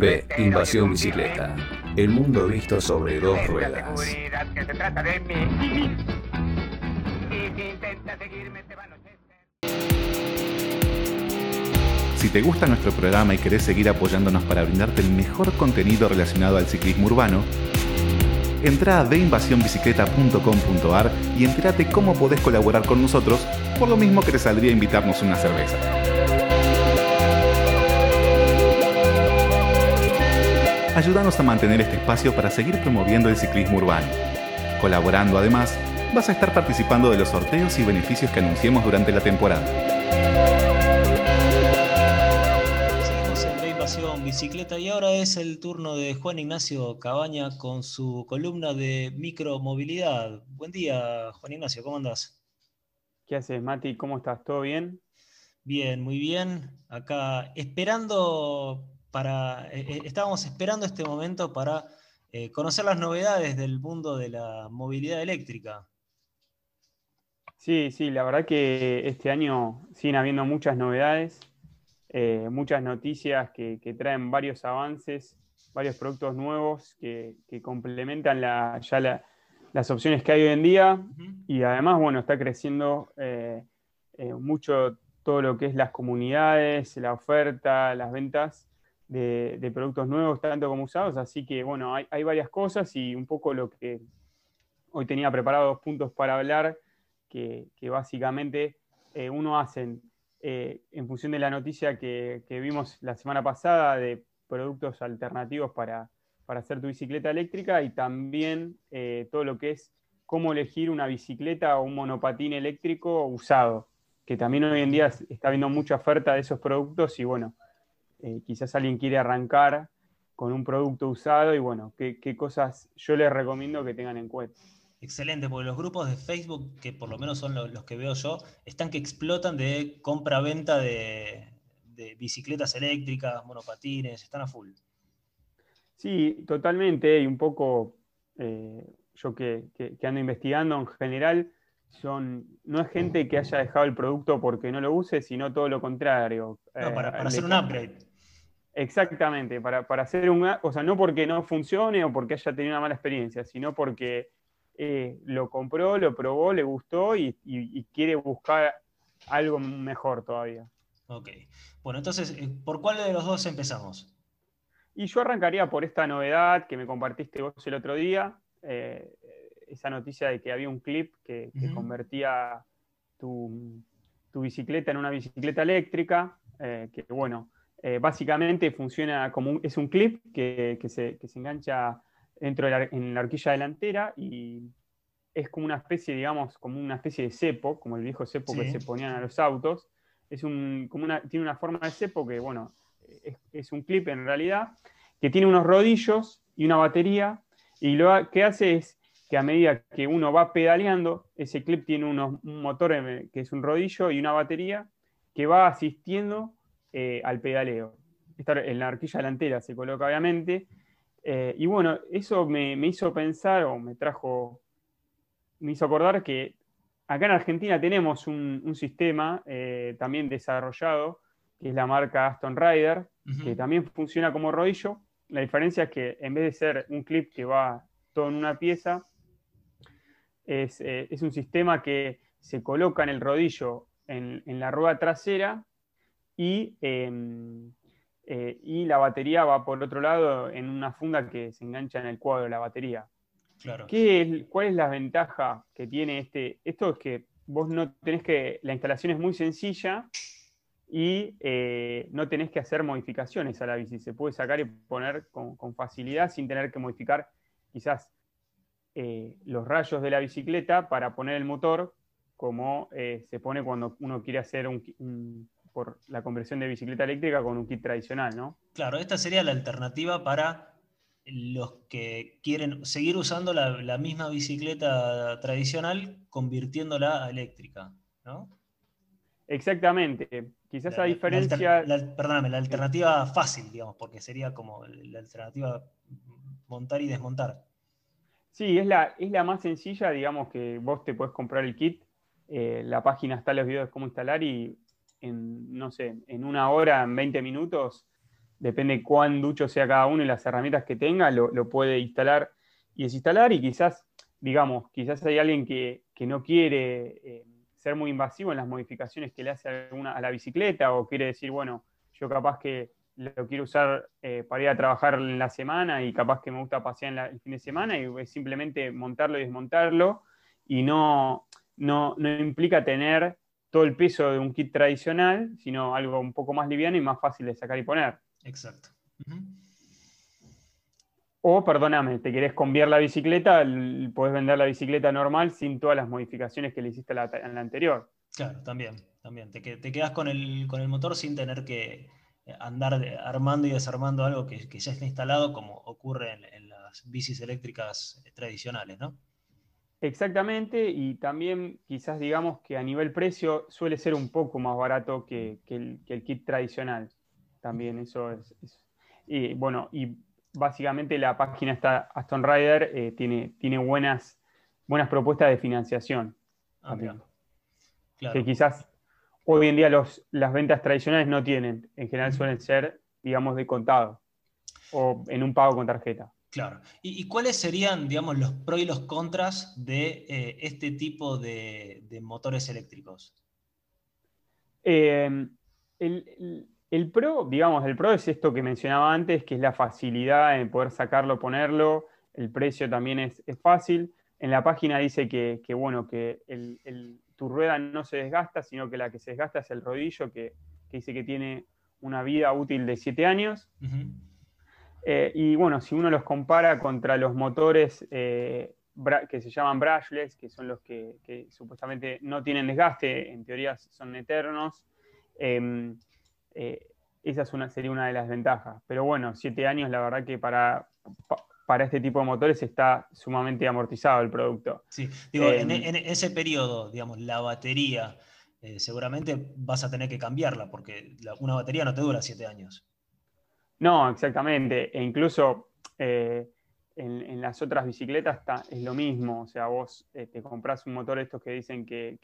B. Invasión bicicleta. El mundo visto sobre dos ruedas. Si te gusta nuestro programa y querés seguir apoyándonos para brindarte el mejor contenido relacionado al ciclismo urbano, entra a deinvasionbicicleta.com.ar y entérate cómo podés colaborar con nosotros, por lo mismo que te saldría invitarnos una cerveza. Ayúdanos a mantener este espacio para seguir promoviendo el ciclismo urbano. Colaborando además, vas a estar participando de los sorteos y beneficios que anunciemos durante la temporada. Seguimos en la invasión bicicleta y ahora es el turno de Juan Ignacio Cabaña con su columna de micromovilidad. Buen día, Juan Ignacio, ¿cómo andás? ¿Qué haces, Mati? ¿Cómo estás? ¿Todo bien? Bien, muy bien. Acá esperando para. eh, eh, estábamos esperando este momento para eh, conocer las novedades del mundo de la movilidad eléctrica. Sí, sí, la verdad que este año siguen habiendo muchas novedades, eh, muchas noticias que, que traen varios avances, varios productos nuevos que, que complementan la- ya la- las opciones que hay hoy en día y además, bueno, está creciendo mucho todo lo que es las comunidades, la oferta, las ventas de, productos nuevos, tanto como usados, así que, bueno, hay, varias cosas y un poco lo que hoy tenía preparado dos puntos para hablar, que, básicamente eh, uno hacen eh, en función de la noticia que, que vimos la semana pasada de productos alternativos para, para hacer tu bicicleta eléctrica y también eh, todo lo que es cómo elegir una bicicleta o un monopatín eléctrico usado, que también hoy en día está habiendo mucha oferta de esos productos y bueno, eh, quizás alguien quiere arrancar con un producto usado y bueno, qué, qué cosas yo les recomiendo que tengan en cuenta. Excelente, porque los grupos de Facebook, que por lo menos son lo- los, que veo yo, están que explotan de compra-venta de, de bicicletas eléctricas, monopatines, están a full. Sí, totalmente, y un poco eh, yo que, que- que ando investigando en general, son, no es gente que haya dejado el producto porque no lo use, sino todo lo contrario. No, para, Eh, para hacer un upgrade. Exactamente, para, para hacer un, o sea, no porque no funcione o porque haya tenido una mala experiencia, sino porque eh, lo compró, lo probó, le gustó y, y- y quiere buscar algo mejor todavía. Ok. Bueno, entonces, eh, ¿por cuál de los dos empezamos? Y yo arrancaría por esta novedad que me compartiste vos el otro día, eh, esa noticia de que había un clip que, convertía tu, tu bicicleta en una bicicleta eléctrica, eh, que bueno, eh, básicamente funciona como un, es un clip que, que se, que se engancha dentro de la, en la horquilla delantera y es como una especie, digamos, como una especie de cepo, como el viejo cepo que se ponían a los autos. Es un, como una, tiene una forma de cepo que, bueno, es, es un clip en realidad, que tiene unos rodillos y una batería, y lo que hace es que a medida que uno va pedaleando, ese clip tiene unos- un motor que es un rodillo y una batería que va asistiendo eh, al pedaleo. Esta en la horquilla delantera se coloca obviamente. eh, y bueno, eso me, me hizo pensar o me trajo, me hizo acordar que acá en Argentina tenemos un, un sistema eh, también desarrollado, que es la marca Aston Rider, que también funciona como rodillo. La diferencia es que en vez de ser un clip que va todo en una pieza, es, eh, es un sistema que se coloca en el rodillo en, en la rueda trasera y, eh, eh, y la batería va por otro lado en una funda que se engancha en el cuadro de la batería. Claro. ¿Qué es- ¿Cuál es la ventaja que tiene este? Esto es que vos no tenés que, la instalación es muy sencilla y eh, no tenés que hacer modificaciones a la bici. Se puede sacar y poner con, con facilidad sin tener que modificar quizás eh, los rayos de la bicicleta para poner el motor como eh, se pone cuando uno quiere hacer un- por la conversión de bicicleta eléctrica con un kit tradicional, ¿no? Claro, esta sería la alternativa para los que quieren seguir usando la, la misma bicicleta tradicional, convirtiéndola a eléctrica, ¿no? Exactamente. Quizás La- a la diferencia... la- perdóname, la alternativa fácil, digamos, porque sería como la alternativa montar y desmontar. Sí, es la, es la más sencilla, digamos que vos te podés comprar el kit, eh, la página está los videos de cómo instalar y en, no sé, en una hora, en 20 minutos, depende cuán ducho sea cada uno y las herramientas que tenga, lo, puede instalar y desinstalar y quizás, digamos, quizás hay alguien que, no quiere eh, ser muy invasivo en las modificaciones que le hace a la bicicleta o quiere decir, bueno, yo capaz que lo quiero usar eh, para ir a trabajar en la semana y capaz que me gusta pasear el fin de semana y es simplemente montarlo y desmontarlo y no, no, implica tener todo el peso de un kit tradicional, sino algo un poco más liviano y más fácil de sacar y poner. Exacto. O, perdóname, te querés cambiar la bicicleta, podés vender la bicicleta normal sin todas las modificaciones que le hiciste en la anterior. Claro, también, también. Te, te quedas con el, con el motor sin tener que andar armando y desarmando algo que, ya está instalado, como ocurre en, las bicis eléctricas tradicionales, ¿no? Exactamente, y también quizás digamos que a nivel precio suele ser un poco más barato que, el, kit tradicional. También eso es, Y bueno, y básicamente la página está Aston Rider eh, tiene, tiene buenas, buenas propuestas de financiación. Ah, Que quizás hoy en día los, las ventas tradicionales no tienen. En general suelen ser, digamos, de contado o en un pago con tarjeta. Claro. ¿Y, cuáles serían, digamos, los pros y los contras de eh, este tipo de, motores eléctricos? Eh, el, pro, digamos, el pro es esto que mencionaba antes, que es la facilidad en poder sacarlo, ponerlo. El precio también es, fácil. En la página dice que, bueno, que el, tu rueda no se desgasta, sino que la que se desgasta es el rodillo, que, dice que tiene una vida útil de 7 años. Eh, y bueno, si uno los compara contra los motores eh, que se llaman brushless, que son los que, supuestamente no tienen desgaste, en teoría son eternos, em, eh, esa sería una de las ventajas. Pero bueno, 7 años, la verdad que para, para este tipo de motores está sumamente amortizado el producto. Sí, digo, en, em, ese periodo, digamos, la batería, eh, seguramente vas a tener que cambiarla, porque una batería no te dura siete años. No, exactamente. E incluso eh, en, las otras bicicletas está, es lo mismo. O sea, vos eh, te compras un motor estos que dicen que,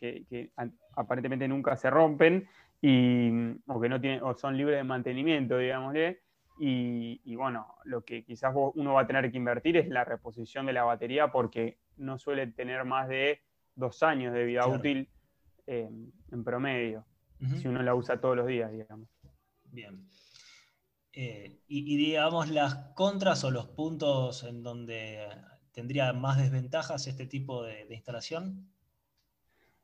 aparentemente nunca se rompen y, o que no tienen, o son libres de mantenimiento, digámosle y, bueno, lo que quizás uno va a tener que invertir es la reposición de la batería porque no suele tener más de dos años de vida útil eh, en promedio, si uno la usa todos los días, digamos. Bien. Eh, y, digamos las contras o los puntos en donde tendría más desventajas este tipo de, instalación.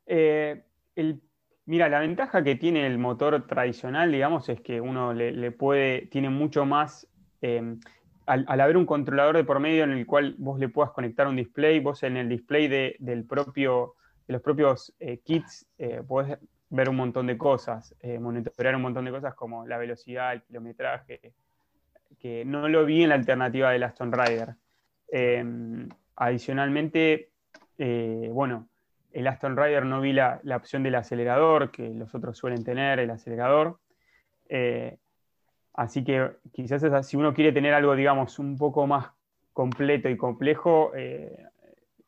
Eh, el Mira, la ventaja que tiene el motor tradicional, digamos, es que uno le, puede, tiene mucho más, em, al, haber un controlador de por medio en el cual vos le puedas conectar un display, vos en el display de, del propio, de los propios eh, kits eh, podés ver un montón de cosas, eh, monitorear un montón de cosas como la velocidad, el kilometraje, que no lo vi en la alternativa del Aston Rider. Em, adicionalmente, bueno, el Aston Rider no vi la, opción del acelerador, que los otros suelen tener, el acelerador. Eh, así que quizás si uno quiere tener algo, digamos, un poco más completo y complejo, eh,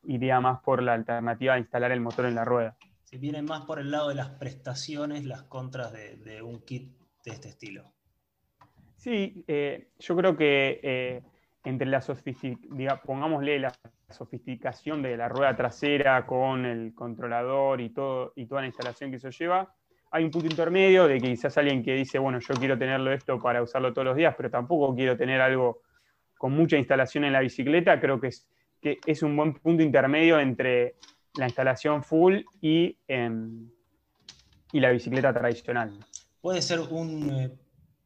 iría más por la alternativa de instalar el motor en la rueda. Si viene más por el lado de las prestaciones, las contras de, un kit de este estilo. Sí, eh, yo creo que entre la sofisticación, pongámosle la sofisticación de la rueda trasera con el controlador y, toda la instalación que eso lleva, hay un punto intermedio de que quizás alguien que dice, bueno, yo quiero tenerlo esto para usarlo todos los días, pero tampoco quiero tener algo con mucha instalación en la bicicleta, creo que es un buen punto intermedio entre la instalación full y, em, y la bicicleta tradicional. Puede ser un eh,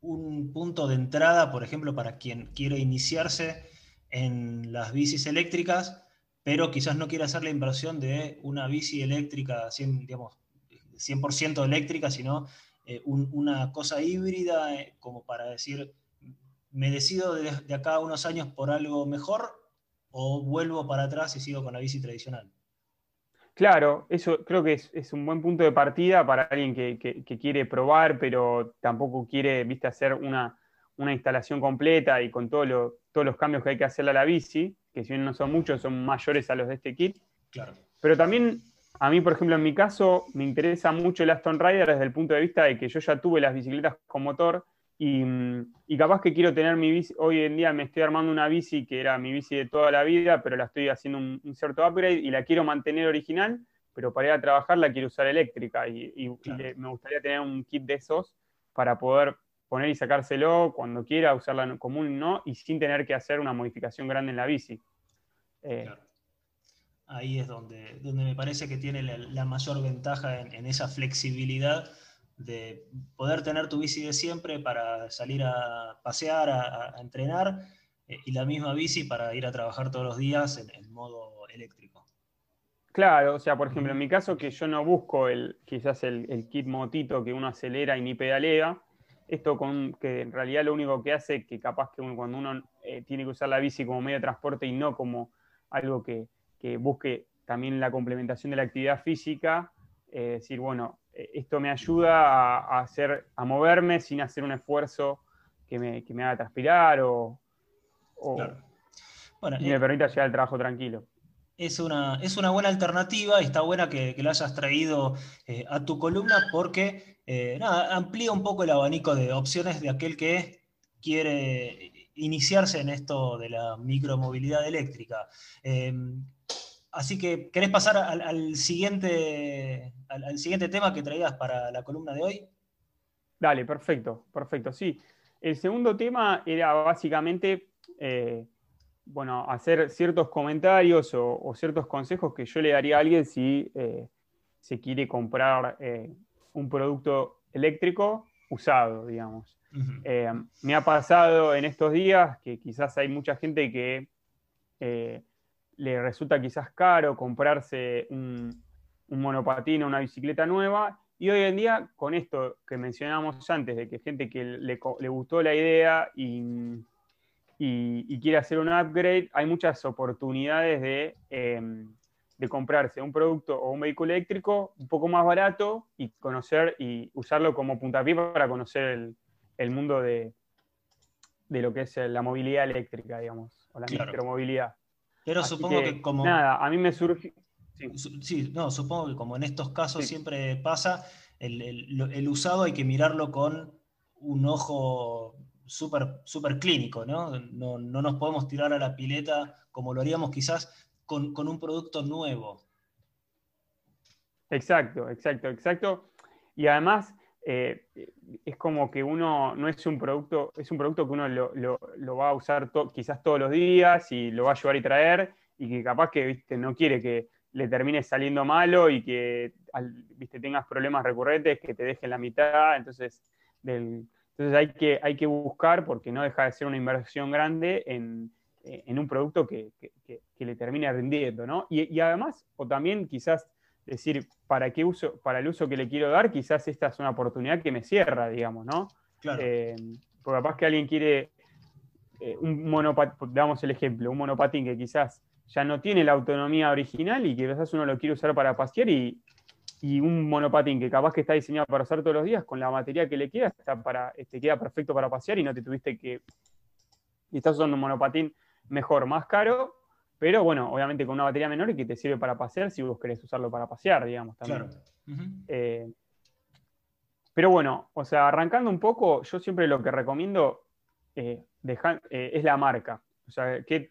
un punto de entrada, por ejemplo, para quien quiere iniciarse en las bicis eléctricas, pero quizás no quiera hacer la inversión de una bici eléctrica, 100%, digamos, 100 eléctrica, sino eh, una cosa híbrida, eh, como para decir, me decido de, de, acá a unos años por algo mejor o vuelvo para atrás y sigo con la bici tradicional. Claro, eso creo que es, un buen punto de partida para alguien que, quiere probar, pero tampoco quiere viste, hacer una, instalación completa y con todos los cambios que hay que hacerle a la bici, que si bien no son muchos, son mayores a los de este kit. Claro. Pero también, a mí, por ejemplo, en mi caso, me interesa mucho el Aston Rider desde el punto de vista de que yo ya tuve las bicicletas con motor Y, capaz que quiero tener mi bici, hoy en día me estoy armando una bici que era mi bici de toda la vida, pero la estoy haciendo un, cierto upgrade y la quiero mantener original, pero para ir a trabajar la quiero usar eléctrica y, me gustaría tener un kit de esos para poder poner y sacárselo cuando quiera, usarla en común no, y sin tener que hacer una modificación grande en la bici. Eh, Ahí es donde, donde me parece que tiene la, mayor ventaja en esa flexibilidad de poder tener tu bici de siempre para salir a pasear, a, entrenar, eh, y la misma bici para ir a trabajar todos los días en, modo eléctrico. Claro, o sea, por ejemplo, en mi caso que yo no busco el, quizás el, kit motito que uno acelera y ni pedalea, esto con que en realidad lo único que hace que capaz que cuando uno eh, tiene que usar la bici como medio de transporte y no como algo que, busque también la complementación de la actividad física, eh, decir, bueno, esto me ayuda a, hacer, a moverme sin hacer un esfuerzo que me, haga transpirar o, y me eh, permita llegar al trabajo tranquilo. Es una, es una buena alternativa y está buena que, la hayas traído eh, a tu columna porque amplía un poco el abanico de opciones de aquel que quiere iniciarse en esto de la micromovilidad eléctrica. Así que, ¿querés pasar al, siguiente, al, siguiente tema que traías para la columna de hoy? Dale, perfecto, perfecto, sí. El segundo tema era básicamente, eh, bueno, hacer ciertos comentarios o, ciertos consejos que yo le daría a alguien si eh, se quiere comprar eh, un producto eléctrico usado, digamos. me ha pasado en estos días que quizás hay mucha gente que le resulta quizás caro comprarse un, monopatín o una bicicleta nueva. Y hoy en día, con esto que mencionábamos antes, de que gente que le, gustó la idea y, quiere hacer un upgrade, hay muchas oportunidades em, de, comprarse un producto o un vehículo eléctrico un poco más barato y conocer y usarlo como puntapié para conocer el, mundo de, lo que es la movilidad eléctrica, digamos, o la micromovilidad. Pero supongo que, como. Nada, a mí me surge. Sí. no, supongo que como en estos casos siempre pasa, el, usado hay que mirarlo con un ojo súper super clínico, ¿no? ¿no? nos podemos tirar a la pileta como lo haríamos quizás con, un producto nuevo. Exacto, exacto, exacto. Y además, eh, es como que uno no es un producto, es un producto que uno lo, va a usar quizás todos los días y lo va a llevar y traer y que capaz que ¿viste? no quiere que le termine saliendo malo y que ¿viste? tengas problemas recurrentes que te dejen la mitad. Entonces, entonces hay, que, hay que buscar, porque no deja de ser una inversión grande, en, un producto que, le termine rindiendo. ¿no? Y además, o también quizás decir, ¿para qué uso, para el uso que le quiero dar, quizás esta es una oportunidad que me cierra, digamos, ¿no? Claro. Eh, porque capaz que alguien quiere eh, un monopatín, damos el ejemplo, un monopatín que quizás ya no tiene la autonomía original y que quizás uno lo quiere usar para pasear y, un monopatín que capaz que está diseñado para usar todos los días con la batería que le queda, está para, te este, queda perfecto para pasear y no te tuviste que... Y estás usando un monopatín mejor, más caro, pero bueno, obviamente con una batería menor y que te sirve para pasear si vos querés usarlo para pasear, digamos, también. Eh, pero bueno, o sea, arrancando un poco, yo siempre lo que recomiendo eh, eh, es la marca. O sea, que,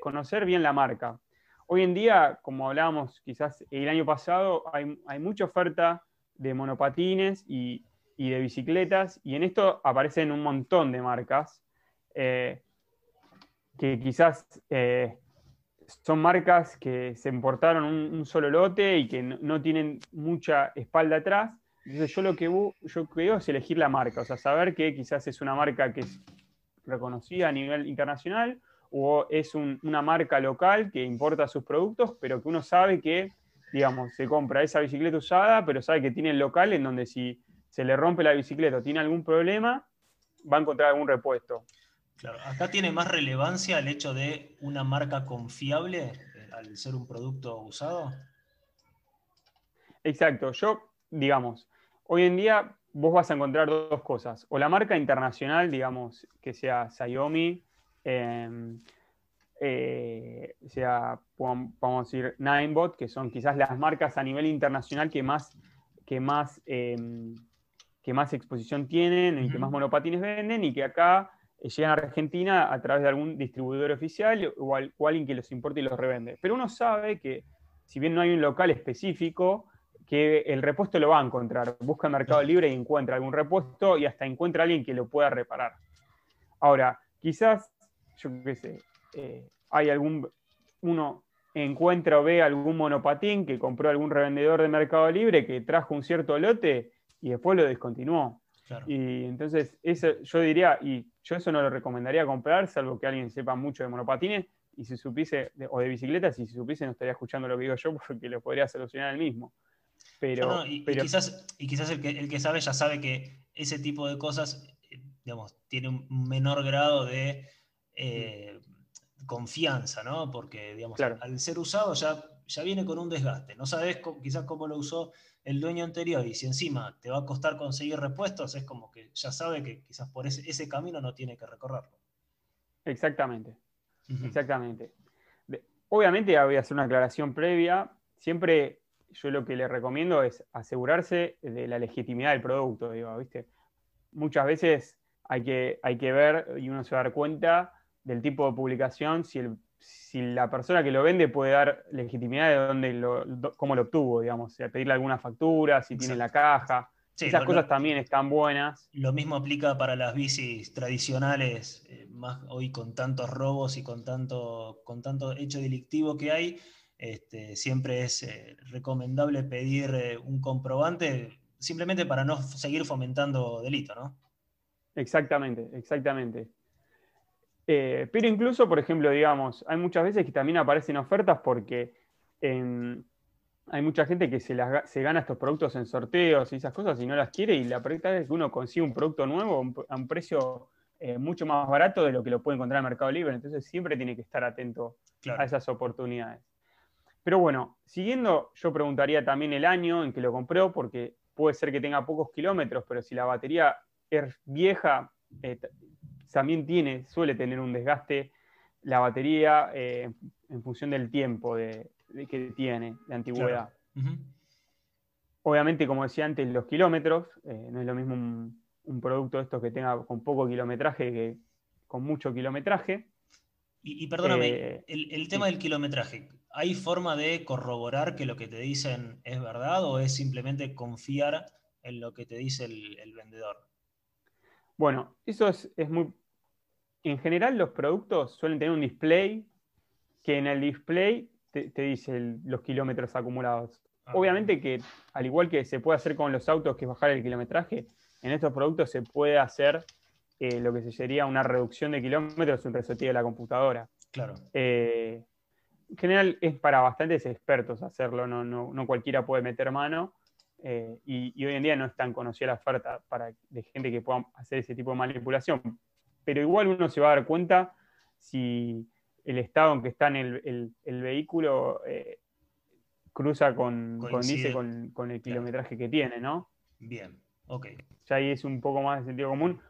conocer bien la marca. Hoy en día, como hablábamos quizás el año pasado, hay, mucha oferta de monopatines y, de bicicletas, y en esto aparecen un montón de marcas que quizás eh, son marcas que se importaron un, solo lote y que no, tienen mucha espalda atrás. Entonces yo lo que yo creo es elegir la marca, o sea, saber que quizás es una marca que es reconocida a nivel internacional o es una marca local que importa sus productos, pero que uno sabe que, digamos, se compra esa bicicleta usada, pero sabe que tiene el local en donde si se le rompe la bicicleta o tiene algún problema, va a encontrar algún repuesto. Claro, acá tiene más relevancia el hecho de una marca confiable eh, al ser un producto usado. Exacto, yo, digamos, hoy en día vos vas a encontrar dos cosas, o la marca internacional, digamos, que sea Xiaomi, em, eh, sea, vamos a decir, Ninebot, que son quizás las marcas a nivel internacional que más, que más, em, que más exposición tienen, y que más monopatines venden, y que acá llegan a Argentina a través de algún distribuidor oficial o, alguien que los importe y los revende. Pero uno sabe que, si bien no hay un local específico, que el repuesto lo va a encontrar. Busca en Mercado Libre y encuentra algún repuesto y hasta encuentra a alguien que lo pueda reparar. Ahora, quizás, yo qué sé, eh, hay algún, uno encuentra o ve algún monopatín que compró algún revendedor de Mercado Libre que trajo un cierto lote y después lo descontinuó. Y entonces, eso, yo diría, y yo eso no lo recomendaría comprar, salvo que alguien sepa mucho de monopatines, y si supiese, o de bicicletas, y si supiese no estaría escuchando lo que digo yo porque lo podría solucionar él mismo. Pero, y, quizás, y quizás el, que, el que sabe ya sabe que ese tipo de cosas, eh, digamos, tiene un menor grado de eh, confianza, ¿no? Porque, digamos, al ser usado ya, ya viene con un desgaste. No sabes quizás cómo lo usó el dueño anterior y si encima te va a costar conseguir repuestos, es como que ya sabe que quizás por ese, camino no tiene que recorrerlo. Exactamente, exactamente. Obviamente voy a hacer una aclaración previa. Siempre yo lo que le recomiendo es asegurarse de la legitimidad del producto, digo, ¿viste? Muchas veces hay que, hay que ver y uno se va a dar cuenta del tipo de publicación si el si la persona que lo vende puede dar legitimidad de dónde lo, cómo lo obtuvo, digamos, pedirle alguna factura, si tiene la caja. Esas cosas también están buenas. Lo mismo aplica para las bicis tradicionales, eh, más hoy con tantos robos y con tanto, con tanto hecho delictivo que hay, este, siempre es eh, recomendable pedir eh, un comprobante simplemente para no seguir fomentando delito, ¿no? Exactamente, exactamente. Eh, pero incluso, por ejemplo, digamos, hay muchas veces que también aparecen ofertas porque hay mucha gente que se, gana estos productos en sorteos y esas cosas y no las quiere y la verdad es que uno consigue un producto nuevo a un precio eh, mucho más barato de lo que lo puede encontrar en Mercado Libre. Entonces siempre tiene que estar atento a esas oportunidades. Pero bueno, siguiendo, yo preguntaría también el año en que lo compró, porque puede ser que tenga pocos kilómetros, pero si la batería es vieja, eh, también tiene, suele tener un desgaste la batería eh, en función del tiempo de, que tiene, de antigüedad. Obviamente, como decía antes, los kilómetros, eh, no es lo mismo un, producto de estos que tenga con poco kilometraje que con mucho kilometraje. Y, perdóname, eh, el, tema del kilometraje, ¿hay forma de corroborar que lo que te dicen es verdad o es simplemente confiar en lo que te dice el vendedor? Bueno, eso es, muy... En general los productos suelen tener un display que en el display te, dice los kilómetros acumulados. Ah, Obviamente que al igual que se puede hacer con los autos, que es bajar el kilometraje, en estos productos se puede hacer eh, lo que se sería una reducción de kilómetros, un reseteo de la computadora. Claro. Eh, en general es para bastantes expertos hacerlo, no, no cualquiera puede meter mano. Eh, y, hoy en día no es tan conocida la oferta para, de gente que pueda hacer ese tipo de manipulación. Pero igual uno se va a dar cuenta si el estado en que está en el, vehículo eh, cruza con, con, el kilometraje que tiene, ¿no? Bien, ok. Ya ahí es un poco más de sentido común.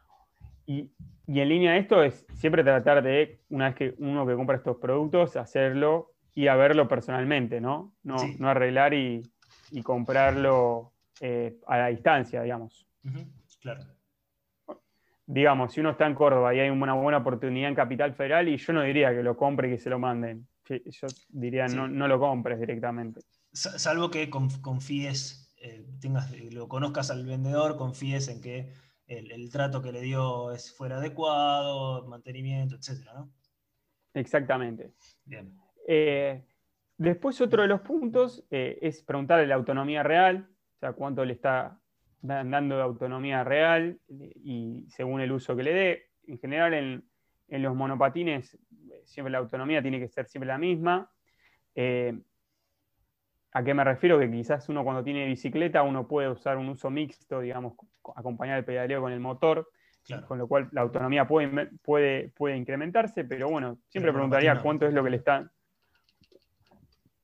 Y, en línea de esto es siempre tratar de, una vez que uno que compra estos productos, hacerlo y a verlo personalmente, ¿no? No, no arreglar y, y comprarlo eh, a la distancia, digamos. Claro. Digamos, si uno está en Córdoba y hay una buena oportunidad en Capital Federal, y yo no diría que lo compre y que se lo manden. Yo diría no, no lo compres directamente. Salvo que confíes, eh, tengas, lo conozcas al vendedor, confíes en que el, trato que le dio es fuera adecuado, mantenimiento, etcétera, ¿no? Exactamente. Bien. Eh, Después otro de los puntos eh, es preguntarle la autonomía real, o sea, cuánto le está dando de autonomía real y según el uso que le dé. En general en, los monopatines siempre la autonomía tiene que ser siempre la misma. Eh, ¿A qué me refiero? Que quizás uno cuando tiene bicicleta uno puede usar un uso mixto, digamos, acompañar el pedaleo con el motor, con lo cual la autonomía puede, puede, puede incrementarse, pero bueno, siempre preguntaría cuánto es lo que le está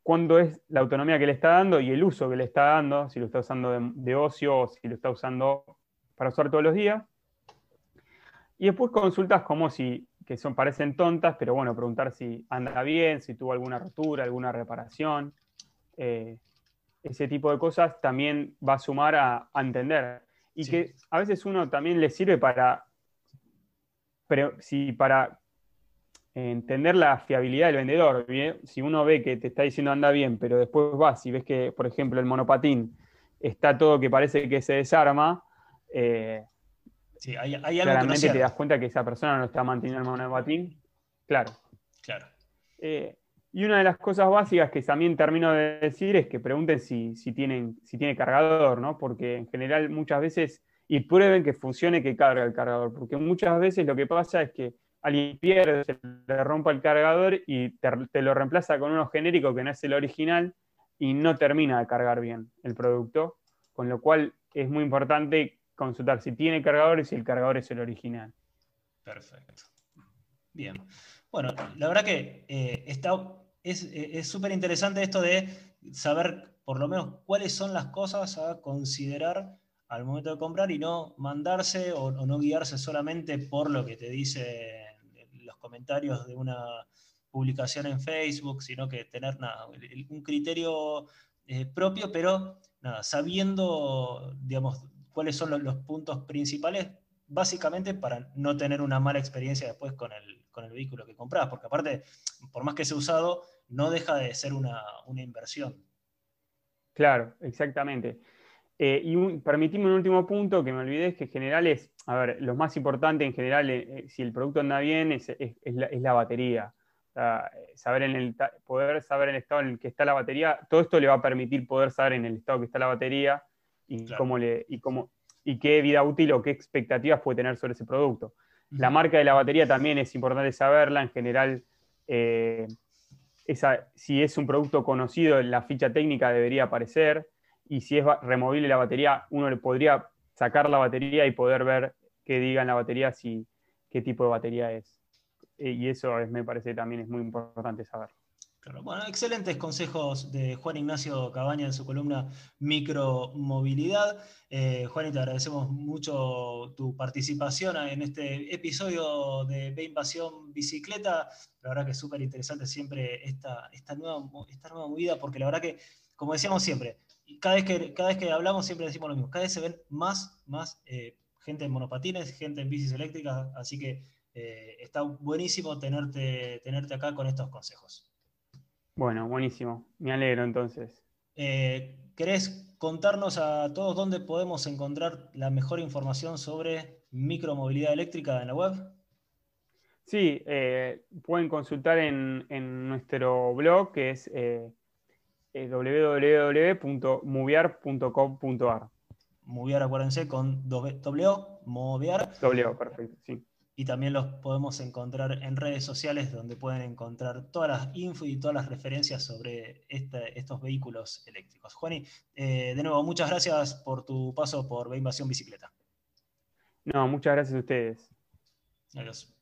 cuándo es la autonomía que le está dando y el uso que le está dando, si lo está usando de, ocio o si lo está usando para usar todos los días. Y después consultas como si, que son, parecen tontas, pero bueno, preguntar si anda bien, si tuvo alguna rotura, alguna reparación. Eh, ese tipo de cosas también va a sumar a, entender. y que a veces uno también le sirve para, pero, si para entender la fiabilidad del vendedor. Si uno ve que te está diciendo anda bien, pero después vas y ves que, por ejemplo, el monopatín está todo que parece que se desarma, eh, sí, hay, algo claramente te das cuenta que esa persona no está manteniendo el monopatín. Claro. Claro. Eh, y una de las cosas básicas que también termino de decir es que pregunten si, tienen, si tiene cargador, ¿no? Porque en general muchas veces, y prueben que funcione que carga el cargador, porque muchas veces lo que pasa es que alguien pierde, se le rompa el cargador y te, lo reemplaza con uno genérico que no es el original y no termina de cargar bien el producto, con lo cual es muy importante consultar si tiene cargador y si el cargador es el original. Perfecto. Bien. Bueno, la verdad que eh, está es súper interesante esto de saber por lo menos cuáles son las cosas a considerar al momento de comprar y no mandarse o, no guiarse solamente por lo que te dicen los comentarios de una publicación en Facebook, sino que tener un criterio eh, propio, pero nada, sabiendo digamos, cuáles son los, puntos principales, básicamente para no tener una mala experiencia después con el, con el vehículo que compras, porque aparte, por más que sea usado, no deja de ser una, inversión. Claro, exactamente. Eh, y un, un último punto que me olvidé, es que en general es, a ver, lo más importante en general, eh, eh, si el producto anda bien, es, la, batería. saber en el, poder saber el estado en el que está la batería, todo esto le va a permitir poder saber en el estado que está la batería y, cómo le, y, cómo, y qué vida útil o qué expectativas puede tener sobre ese producto. La marca de la batería también es importante saberla, en general si es un producto conocido, la ficha técnica debería aparecer. Y si es removible la batería, uno le podría sacar la batería y poder ver qué diga en la batería si, qué tipo de batería es. Eh, y eso me parece también es muy importante saber. Bueno, excelentes consejos de Juan Ignacio Cabaña en su columna Micromovilidad. Eh, Juan, y te agradecemos mucho tu participación en este episodio de B Invasión Bicicleta. La verdad que es súper interesante siempre esta, esta, nueva, esta nueva movida, porque la verdad que, como decíamos siempre, cada vez que, cada vez que hablamos siempre decimos lo mismo, cada vez se ven más, más eh, gente en monopatines, gente en bicis eléctricas, así que eh, está buenísimo tenerte, tenerte acá con estos consejos. Bueno, buenísimo. Me alegro entonces. Eh, ¿Querés contarnos a todos dónde podemos encontrar la mejor información sobre micromovilidad eléctrica en la web? Sí, eh, pueden consultar en, nuestro blog que es www.moviar.com.ar. Moviar, acuérdense, con W, Moviar. W, perfecto, sí y también los podemos encontrar en redes sociales donde pueden encontrar todas las info y todas las referencias sobre este, estos vehículos eléctricos. Juani, eh, de nuevo, muchas gracias por tu paso por Invasión Bicicleta. No, muchas gracias a ustedes. Adiós.